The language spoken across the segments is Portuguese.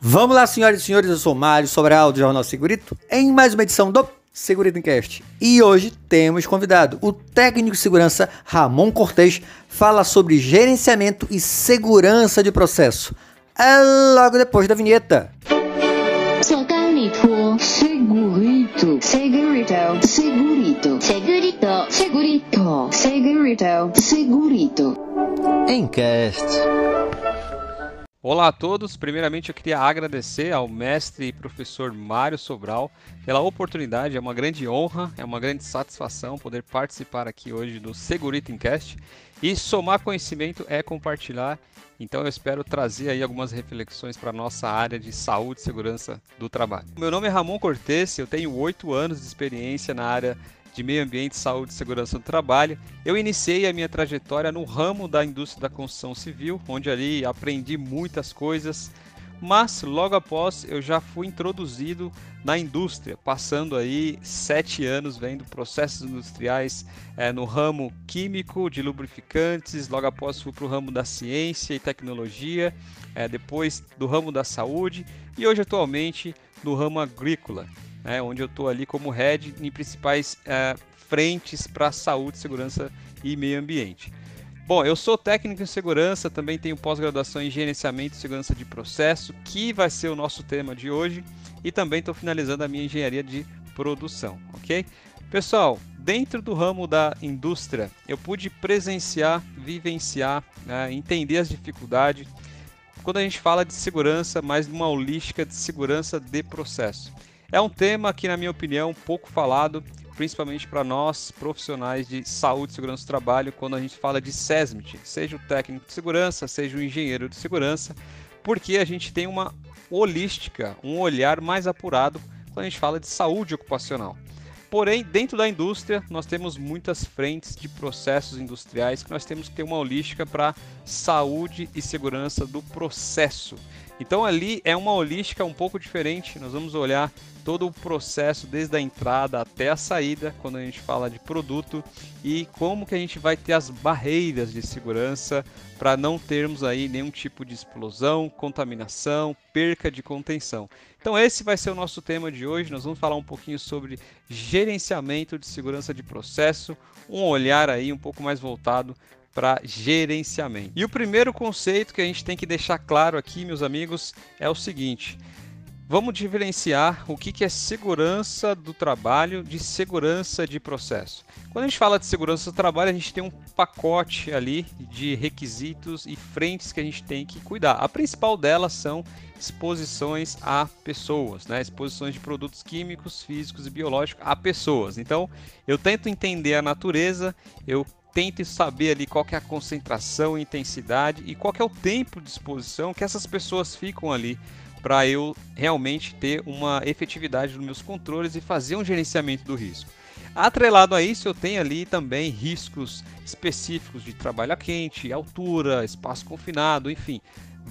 Vamos lá, senhoras e senhores, eu sou Mário Sobral do Jornal Segurito, em mais uma edição do Segurito Cast. E hoje temos convidado o técnico de segurança Ramon Cortez, fala sobre gerenciamento e segurança de processo. É logo depois da vinheta. Segurito, segurito, segurito, segurito, segurito, segurito, segurito, segurito. Encast. Olá a todos, primeiramente eu queria agradecer ao mestre e professor Mário Sobral pela oportunidade, é uma grande honra, é uma grande satisfação poder participar aqui hoje do Segurito Cast e somar conhecimento é compartilhar, então eu espero trazer aí algumas reflexões para a nossa área de saúde e segurança do trabalho. Meu nome é Ramon Cortes, eu tenho oito anos de experiência na área de meio ambiente, saúde e segurança do trabalho. Eu iniciei a minha trajetória no ramo da indústria da construção civil, onde ali aprendi muitas coisas, mas logo após eu já fui introduzido na indústria, passando aí sete anos vendo processos industriais é, no ramo químico de lubrificantes, logo após fui para o ramo da ciência e tecnologia, é, depois do ramo da saúde e hoje atualmente no ramo agrícola né, onde eu estou ali como head em principais é, frentes para saúde, segurança e meio ambiente. Bom, eu sou técnico em segurança, também tenho pós-graduação em gerenciamento e segurança de processo, que vai ser o nosso tema de hoje, e também estou finalizando a minha engenharia de produção, ok? Pessoal, dentro do ramo da indústria, eu pude presenciar, vivenciar, né, entender as dificuldades quando a gente fala de segurança, mas numa holística de segurança de processo. É um tema que, na minha opinião, pouco falado, principalmente para nós profissionais de saúde e segurança do trabalho, quando a gente fala de SESMIT, seja o técnico de segurança, seja o engenheiro de segurança, porque a gente tem uma holística, um olhar mais apurado quando a gente fala de saúde ocupacional. Porém, dentro da indústria, nós temos muitas frentes de processos industriais que nós temos que ter uma holística para saúde e segurança do processo. Então ali é uma holística um pouco diferente. Nós vamos olhar todo o processo desde a entrada até a saída, quando a gente fala de produto e como que a gente vai ter as barreiras de segurança para não termos aí nenhum tipo de explosão, contaminação, perca de contenção. Então esse vai ser o nosso tema de hoje. Nós vamos falar um pouquinho sobre gerenciamento de segurança de processo, um olhar aí um pouco mais voltado para gerenciamento. E o primeiro conceito que a gente tem que deixar claro aqui, meus amigos, é o seguinte: vamos diferenciar o que é segurança do trabalho de segurança de processo. Quando a gente fala de segurança do trabalho, a gente tem um pacote ali de requisitos e frentes que a gente tem que cuidar. A principal delas são exposições a pessoas, né? exposições de produtos químicos, físicos e biológicos a pessoas. Então, eu tento entender a natureza, eu tente saber ali qual é a concentração, intensidade e qual é o tempo de exposição que essas pessoas ficam ali para eu realmente ter uma efetividade nos meus controles e fazer um gerenciamento do risco. Atrelado a isso, eu tenho ali também riscos específicos de trabalho a quente, altura, espaço confinado, enfim,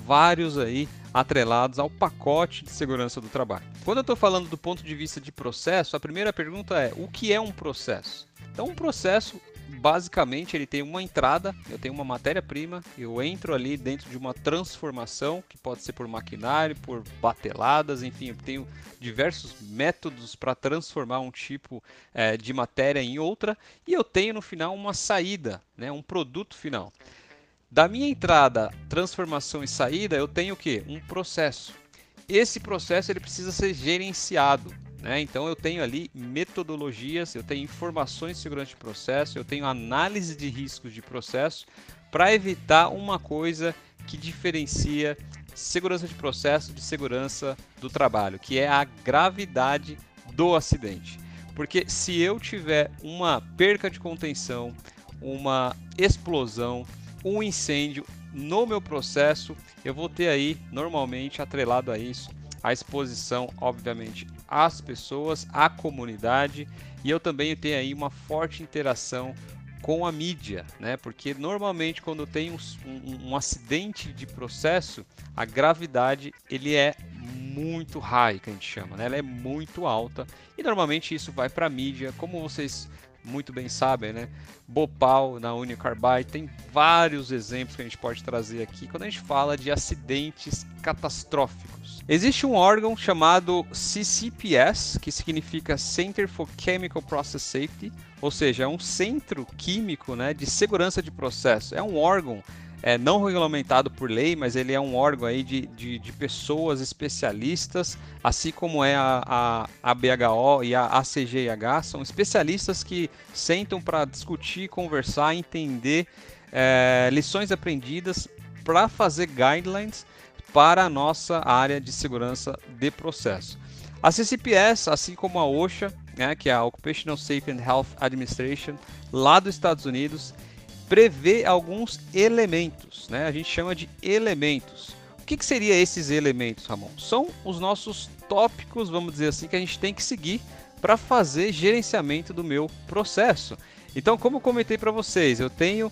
vários aí atrelados ao pacote de segurança do trabalho. Quando eu estou falando do ponto de vista de processo, a primeira pergunta é: o que é um processo? Então, um processo basicamente ele tem uma entrada, eu tenho uma matéria-prima, eu entro ali dentro de uma transformação, que pode ser por maquinário, por bateladas, enfim, eu tenho diversos métodos para transformar um tipo é, de matéria em outra, e eu tenho no final uma saída, né, um produto final. Da minha entrada, transformação e saída, eu tenho o que? Um processo. Esse processo ele precisa ser gerenciado. Né? Então eu tenho ali metodologias, eu tenho informações de segurança de processo, eu tenho análise de riscos de processo para evitar uma coisa que diferencia segurança de processo de segurança do trabalho, que é a gravidade do acidente. Porque se eu tiver uma perca de contenção, uma explosão, um incêndio no meu processo, eu vou ter aí normalmente atrelado a isso a exposição, obviamente, às pessoas, à comunidade, e eu também tenho aí uma forte interação com a mídia, né? Porque normalmente quando tem um, um, um, acidente de processo, a gravidade ele é muito high, que a gente chama, né? Ela é muito alta e normalmente isso vai para a mídia, como vocês muito bem sabem, né? Bhopal na Union Carbide, tem vários exemplos que a gente pode trazer aqui quando a gente fala de acidentes catastróficos. Existe um órgão chamado CCPS, que significa Center for Chemical Process Safety, ou seja, é um centro químico né, de segurança de processo. É um órgão é, não regulamentado por lei, mas ele é um órgão aí de, de, de pessoas especialistas, assim como é a, a, a BHO e a ACGIH, são especialistas que sentam para discutir, conversar, entender é, lições aprendidas para fazer guidelines para a nossa área de segurança de processo. A CCPS, assim como a OSHA, né, que é a Occupational Safety and Health Administration, lá dos Estados Unidos, prevê alguns elementos, né? A gente chama de elementos. O que, que seria esses elementos, Ramon? São os nossos tópicos, vamos dizer assim, que a gente tem que seguir para fazer gerenciamento do meu processo. Então, como comentei para vocês, eu tenho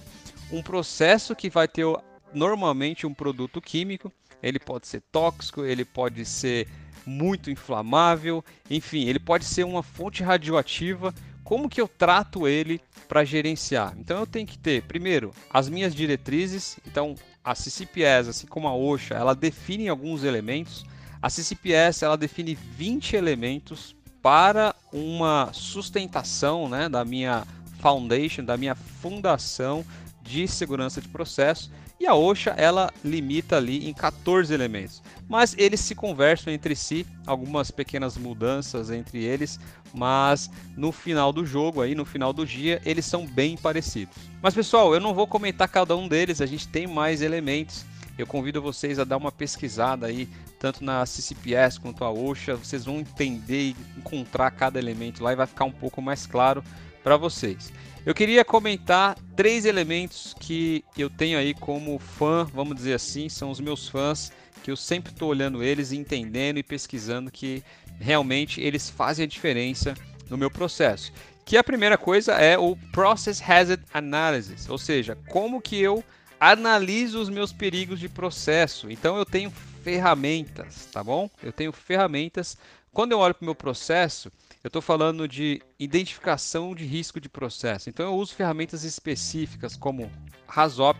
um processo que vai ter normalmente um produto químico, ele pode ser tóxico, ele pode ser muito inflamável, enfim, ele pode ser uma fonte radioativa como que eu trato ele para gerenciar? Então eu tenho que ter, primeiro, as minhas diretrizes. Então a CCPS, assim como a OSHA, ela define alguns elementos. A CCPS ela define 20 elementos para uma sustentação né, da minha foundation, da minha fundação de segurança de processo. E a OSHA ela limita ali em 14 elementos, mas eles se conversam entre si, algumas pequenas mudanças entre eles, mas no final do jogo aí, no final do dia, eles são bem parecidos. Mas pessoal, eu não vou comentar cada um deles, a gente tem mais elementos. Eu convido vocês a dar uma pesquisada aí, tanto na CCPS quanto a OSHA, vocês vão entender e encontrar cada elemento lá e vai ficar um pouco mais claro para vocês. Eu queria comentar três elementos que eu tenho aí como fã, vamos dizer assim, são os meus fãs, que eu sempre estou olhando eles, entendendo e pesquisando que realmente eles fazem a diferença no meu processo. Que a primeira coisa é o Process Hazard Analysis, ou seja, como que eu analiso os meus perigos de processo. Então eu tenho ferramentas, tá bom? Eu tenho ferramentas. Quando eu olho para o meu processo, eu estou falando de identificação de risco de processo. Então eu uso ferramentas específicas como Rasop.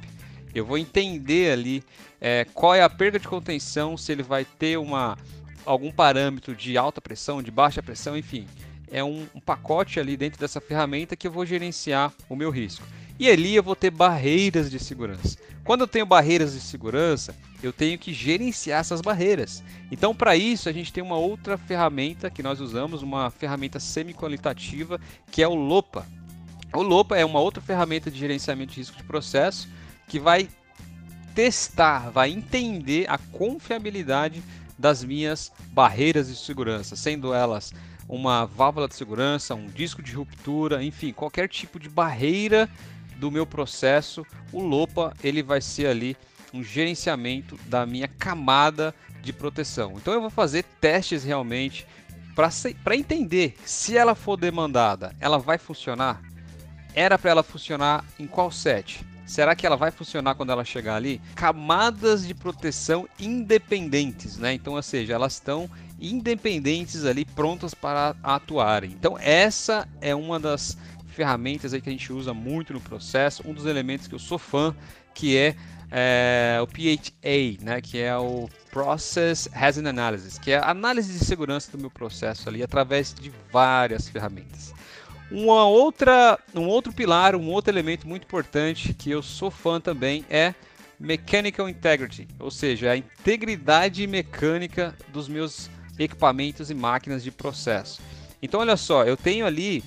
Eu vou entender ali é, qual é a perda de contenção, se ele vai ter uma, algum parâmetro de alta pressão, de baixa pressão, enfim. É um, um pacote ali dentro dessa ferramenta que eu vou gerenciar o meu risco. E ali eu vou ter barreiras de segurança. Quando eu tenho barreiras de segurança, eu tenho que gerenciar essas barreiras. Então, para isso, a gente tem uma outra ferramenta que nós usamos, uma ferramenta semi-qualitativa, que é o LOPA. O LOPA é uma outra ferramenta de gerenciamento de risco de processo que vai testar, vai entender a confiabilidade das minhas barreiras de segurança, sendo elas uma válvula de segurança, um disco de ruptura, enfim, qualquer tipo de barreira do meu processo, o Lopa ele vai ser ali um gerenciamento da minha camada de proteção. Então eu vou fazer testes realmente para entender se ela for demandada, ela vai funcionar? Era para ela funcionar em qual set? Será que ela vai funcionar quando ela chegar ali? Camadas de proteção independentes, né? Então, ou seja, elas estão independentes ali, prontas para atuarem. Então, essa é uma das ferramentas aí que a gente usa muito no processo. Um dos elementos que eu sou fã, que é, é o PHA, né, que é o Process Hazard Analysis, que é a análise de segurança do meu processo ali através de várias ferramentas. Uma outra, um outro pilar, um outro elemento muito importante que eu sou fã também é Mechanical Integrity, ou seja, a integridade mecânica dos meus equipamentos e máquinas de processo. Então, olha só, eu tenho ali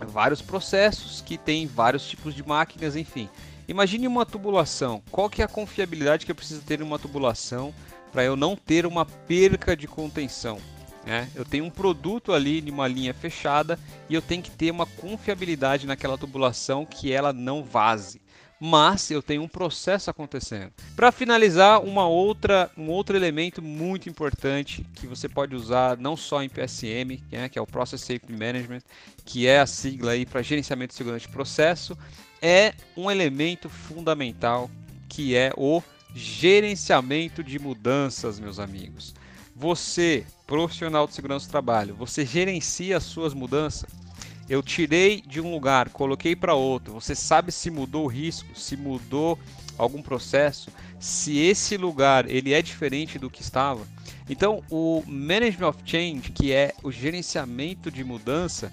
vários processos que tem vários tipos de máquinas, enfim. Imagine uma tubulação. Qual que é a confiabilidade que eu preciso ter em uma tubulação para eu não ter uma perca de contenção? Né? Eu tenho um produto ali de uma linha fechada e eu tenho que ter uma confiabilidade naquela tubulação que ela não vaze mas eu tenho um processo acontecendo. Para finalizar, uma outra, um outro elemento muito importante que você pode usar não só em PSM, né, que é o Process Safety Management, que é a sigla aí para gerenciamento de segurança de processo, é um elemento fundamental que é o gerenciamento de mudanças, meus amigos. Você, profissional de segurança do trabalho, você gerencia as suas mudanças? Eu tirei de um lugar, coloquei para outro, você sabe se mudou o risco, se mudou algum processo, se esse lugar ele é diferente do que estava. Então, o Management of Change, que é o gerenciamento de mudança,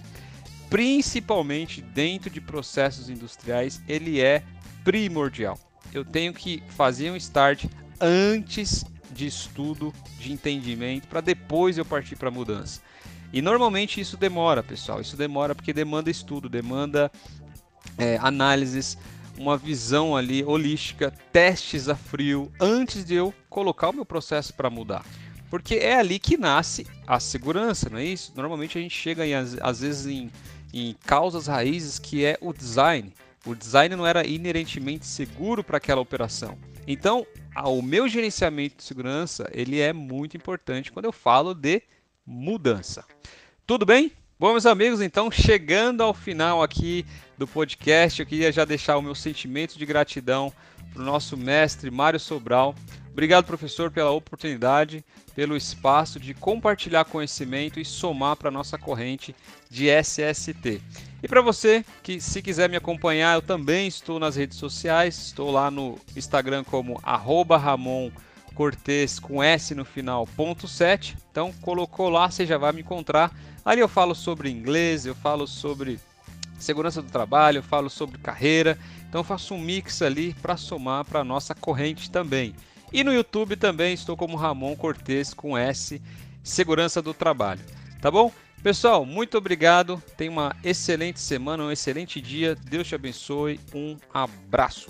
principalmente dentro de processos industriais, ele é primordial. Eu tenho que fazer um start antes de estudo, de entendimento, para depois eu partir para a mudança. E normalmente isso demora, pessoal. Isso demora porque demanda estudo, demanda é, análises, uma visão ali holística, testes a frio, antes de eu colocar o meu processo para mudar. Porque é ali que nasce a segurança, não é isso? Normalmente a gente chega em, às vezes em, em causas raízes que é o design. O design não era inerentemente seguro para aquela operação. Então, o meu gerenciamento de segurança ele é muito importante quando eu falo de mudança. Tudo bem? Bom, meus amigos, então chegando ao final aqui do podcast, eu queria já deixar o meu sentimento de gratidão para o nosso mestre Mário Sobral. Obrigado, professor, pela oportunidade pelo espaço de compartilhar conhecimento e somar para a nossa corrente de SST. E para você que se quiser me acompanhar, eu também estou nas redes sociais, estou lá no Instagram como Ramon Cortez com S no final, ponto 7. Então colocou lá, você já vai me encontrar. Ali eu falo sobre inglês, eu falo sobre segurança do trabalho, eu falo sobre carreira. Então faço um mix ali para somar para a nossa corrente também. E no YouTube também estou como Ramon Cortes com S, Segurança do Trabalho. Tá bom? Pessoal, muito obrigado. Tenha uma excelente semana, um excelente dia. Deus te abençoe. Um abraço.